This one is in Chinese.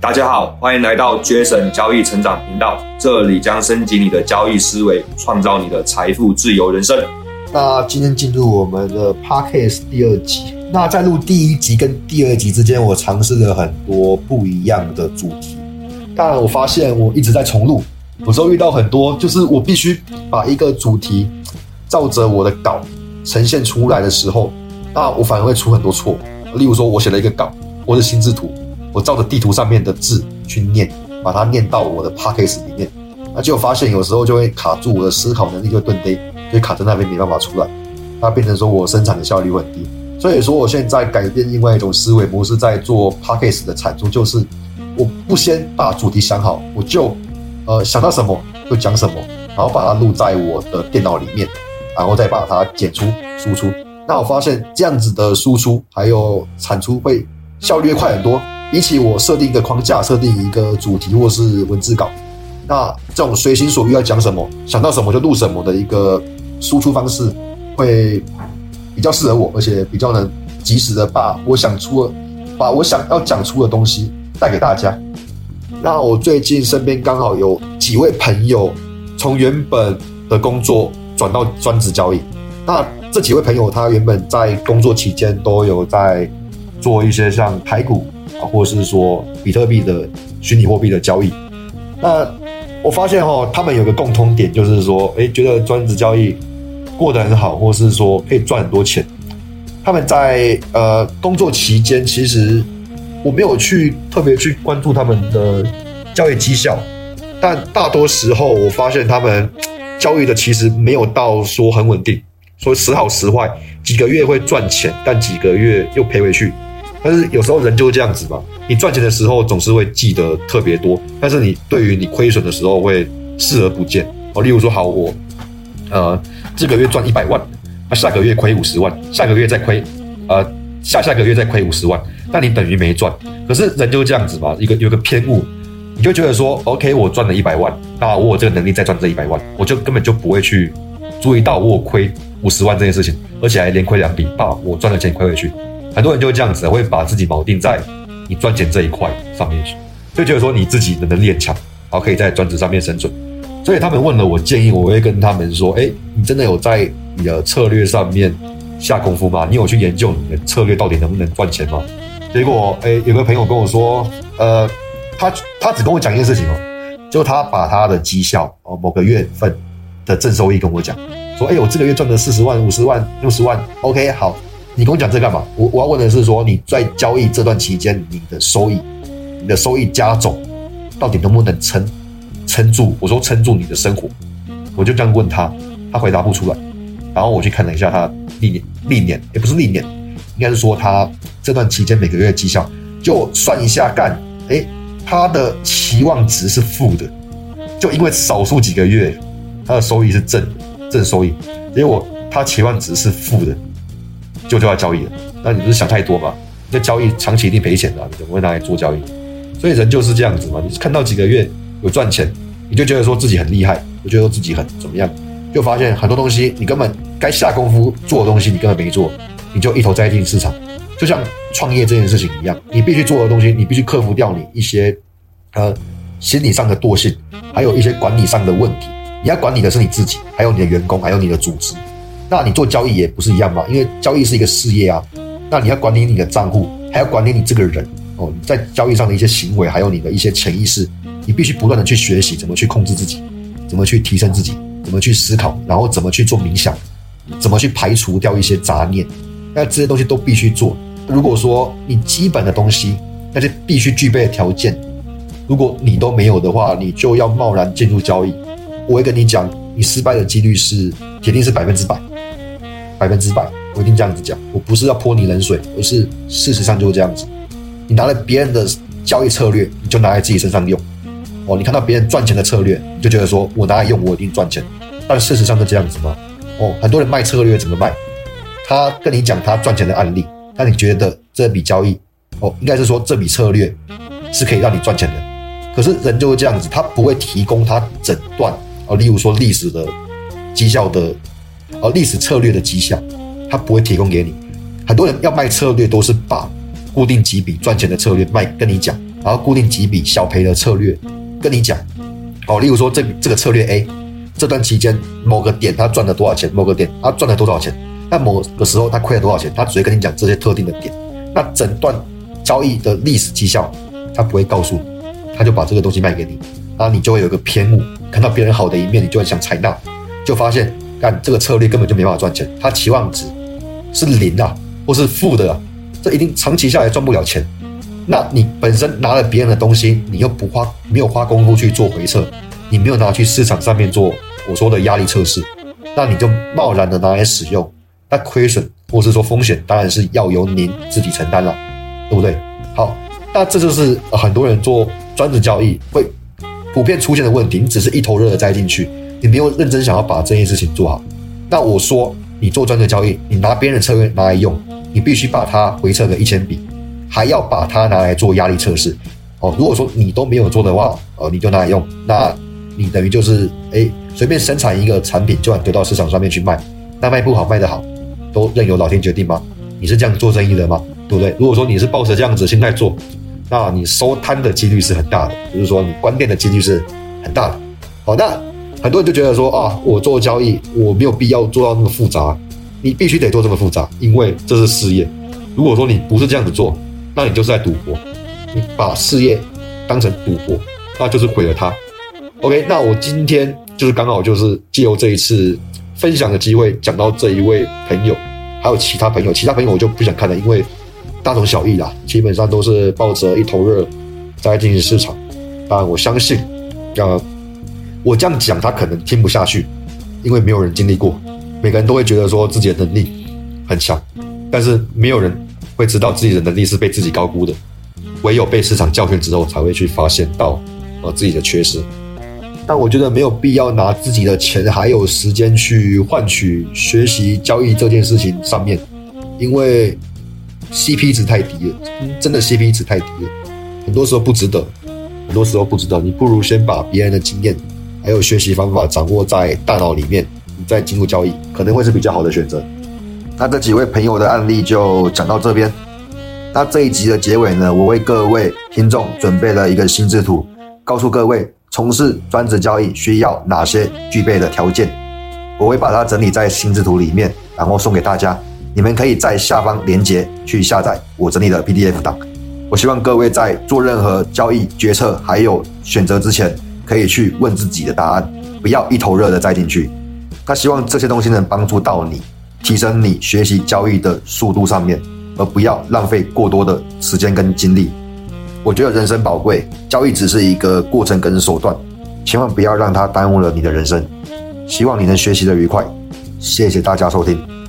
大家好，欢迎来到 Jason 交易成长频道，这里将升级你的交易思维，创造你的财富自由人生。那今天进入我们的 podcast 第二集。那在录第一集跟第二集之间，我尝试了很多不一样的主题。但，我发现我一直在重录，有时候遇到很多，就是我必须把一个主题照着我的稿呈现出来的时候，那我反而会出很多错。例如说，我写了一个稿或者心智图，我照着地图上面的字去念，把它念到我的 podcast 里面，那结果发现有时候就会卡住我的思考能力，就会顿呆，就卡在那边没办法出来，那变成说我生产的效率很低。所以说，我现在改变另外一种思维模式，在做 podcast 的产出，就是我不先把主题想好，我就呃想到什么就讲什么，然后把它录在我的电脑里面，然后再把它剪出输出。那我发现这样子的输出还有产出会效率快很多，比起我设定一个框架、设定一个主题或是文字稿，那这种随心所欲要讲什么，想到什么就录什么的一个输出方式会。比较适合我，而且比较能及时的把我想出的、把我想要讲出的东西带给大家。那我最近身边刚好有几位朋友从原本的工作转到专职交易。那这几位朋友他原本在工作期间都有在做一些像台股啊，或者是说比特币的虚拟货币的交易。那我发现哈，他们有个共通点，就是说，哎，觉得专职交易。过得很好，或是说可以赚很多钱。他们在呃工作期间，其实我没有去特别去关注他们的交易绩效，但大多时候我发现他们交易的其实没有到说很稳定，说时好时坏，几个月会赚钱，但几个月又赔回去。但是有时候人就是这样子嘛，你赚钱的时候总是会记得特别多，但是你对于你亏损的时候会视而不见哦。例如说，好我。呃，这个月赚一百万，那下个月亏五十万，下个月再亏，呃，下下个月再亏五十万，那你等于没赚。可是人就是这样子嘛，一个有个偏误，你就觉得说，OK，我赚了一百万，那我有这个能力再赚这一百万，我就根本就不会去注意到我亏五十万这件事情，而且还连亏两笔，把我赚的钱亏回去。很多人就会这样子，会把自己锚定在你赚钱这一块上面去，就觉得说你自己的能力很强，然后可以在专职上面生存。所以他们问了我建议，我会跟他们说：，哎，你真的有在你的策略上面下功夫吗？你有去研究你的策略到底能不能赚钱吗？结果，哎，有个朋友跟我说，呃，他他只跟我讲一件事情哦，就他把他的绩效哦，某个月份的正收益跟我讲，说：，哎，我这个月赚了四十万、五十万、六十万，OK，好，你跟我讲这干嘛？我我要问的是说，你在交易这段期间，你的收益，你的收益加总到底能不能撑？撑住！我说撑住你的生活，我就这样问他，他回答不出来。然后我去看了一下他历年历年，也不是历年，应该是说他这段期间每个月绩效，就算一下干，哎，他的期望值是负的，就因为少数几个月他的收益是正正收益，结果他期望值是负的，就就要交易了。那你不是想太多吗？那交易长期一定赔钱的，你怎么会拿来做交易？所以人就是这样子嘛，你看到几个月。有赚钱，你就觉得说自己很厉害，我觉得自己很怎么样，就发现很多东西你根本该下功夫做的东西你根本没做，你就一头栽进市场，就像创业这件事情一样，你必须做的东西，你必须克服掉你一些呃心理上的惰性，还有一些管理上的问题。你要管理的是你自己，还有你的员工，还有你的组织。那你做交易也不是一样吗？因为交易是一个事业啊，那你要管理你的账户，还要管理你这个人哦，在交易上的一些行为，还有你的一些潜意识。你必须不断的去学习怎么去控制自己，怎么去提升自己，怎么去思考，然后怎么去做冥想，怎么去排除掉一些杂念，那这些东西都必须做。如果说你基本的东西，那些必须具备的条件，如果你都没有的话，你就要贸然进入交易，我会跟你讲，你失败的几率是铁定是百分之百，百分之百，我一定这样子讲。我不是要泼你冷水，而是事实上就是这样子。你拿了别人的交易策略，你就拿在自己身上用。哦，你看到别人赚钱的策略，你就觉得说我拿来用，我一定赚钱。但事实上是这样子吗？哦，很多人卖策略怎么卖？他跟你讲他赚钱的案例，那你觉得这笔交易，哦，应该是说这笔策略是可以让你赚钱的。可是人就是这样子，他不会提供他整段，哦，例如说历史的绩效的，哦，历史策略的绩效，他不会提供给你。很多人要卖策略，都是把固定几笔赚钱的策略卖跟你讲。然后固定几笔小赔的策略跟你讲。哦，例如说这这个策略 A，这段期间某个点他赚了多少钱，某个点他赚了多少钱，那某个时候他亏了多少钱，他只会跟你讲这些特定的点。那整段交易的历史绩效他不会告诉你，他就把这个东西卖给你，然后你就会有一个偏误，看到别人好的一面，你就会想采纳，就发现干这个策略根本就没办法赚钱，它期望值是零啊，或是负的，啊，这一定长期下来赚不了钱。那你本身拿了别人的东西，你又不花没有花功夫去做回撤，你没有拿去市场上面做我说的压力测试，那你就贸然的拿来使用，那亏损或是说风险当然是要由您自己承担了，对不对？好，那这就是很多人做专职交易会普遍出现的问题，你只是一头热的栽进去，你没有认真想要把这件事情做好。那我说你做专职交易，你拿别人的策略拿来用，你必须把它回撤个一千笔。还要把它拿来做压力测试，哦，如果说你都没有做的话，哦，你就拿来用，那你等于就是哎，随便生产一个产品就丢到市场上面去卖，那卖不好卖得好，都任由老天决定吗？你是这样做生意的吗？对不对？如果说你是抱着这样子心态做，那你收摊的几率是很大的，就是说你关店的几率是很大的。好，那很多人就觉得说啊，我做交易我没有必要做到那么复杂，你必须得做这么复杂，因为这是事业。如果说你不是这样子做，那你就是在赌博，你把事业当成赌博，那就是毁了它。OK，那我今天就是刚好就是借由这一次分享的机会，讲到这一位朋友，还有其他朋友，其他朋友我就不想看了，因为大同小异啦，基本上都是抱着一头热在进行市场。当然，我相信，呃，我这样讲他可能听不下去，因为没有人经历过，每个人都会觉得说自己的能力很强，但是没有人。会知道自己的能力是被自己高估的，唯有被市场教训之后，才会去发现到呃自己的缺失。但我觉得没有必要拿自己的钱还有时间去换取学习交易这件事情上面，因为 CP 值太低了，真的 CP 值太低了，很多时候不值得，很多时候不值得。你不如先把别人的经验还有学习方法掌握在大脑里面，你再进入交易，可能会是比较好的选择。那这几位朋友的案例就讲到这边。那这一集的结尾呢，我为各位听众准备了一个心智图，告诉各位从事专职交易需要哪些具备的条件。我会把它整理在心智图里面，然后送给大家。你们可以在下方链接去下载我整理的 PDF 档。我希望各位在做任何交易决策还有选择之前，可以去问自己的答案，不要一头热的栽进去。那希望这些东西能帮助到你。提升你学习交易的速度上面，而不要浪费过多的时间跟精力。我觉得人生宝贵，交易只是一个过程跟手段，千万不要让它耽误了你的人生。希望你能学习的愉快，谢谢大家收听。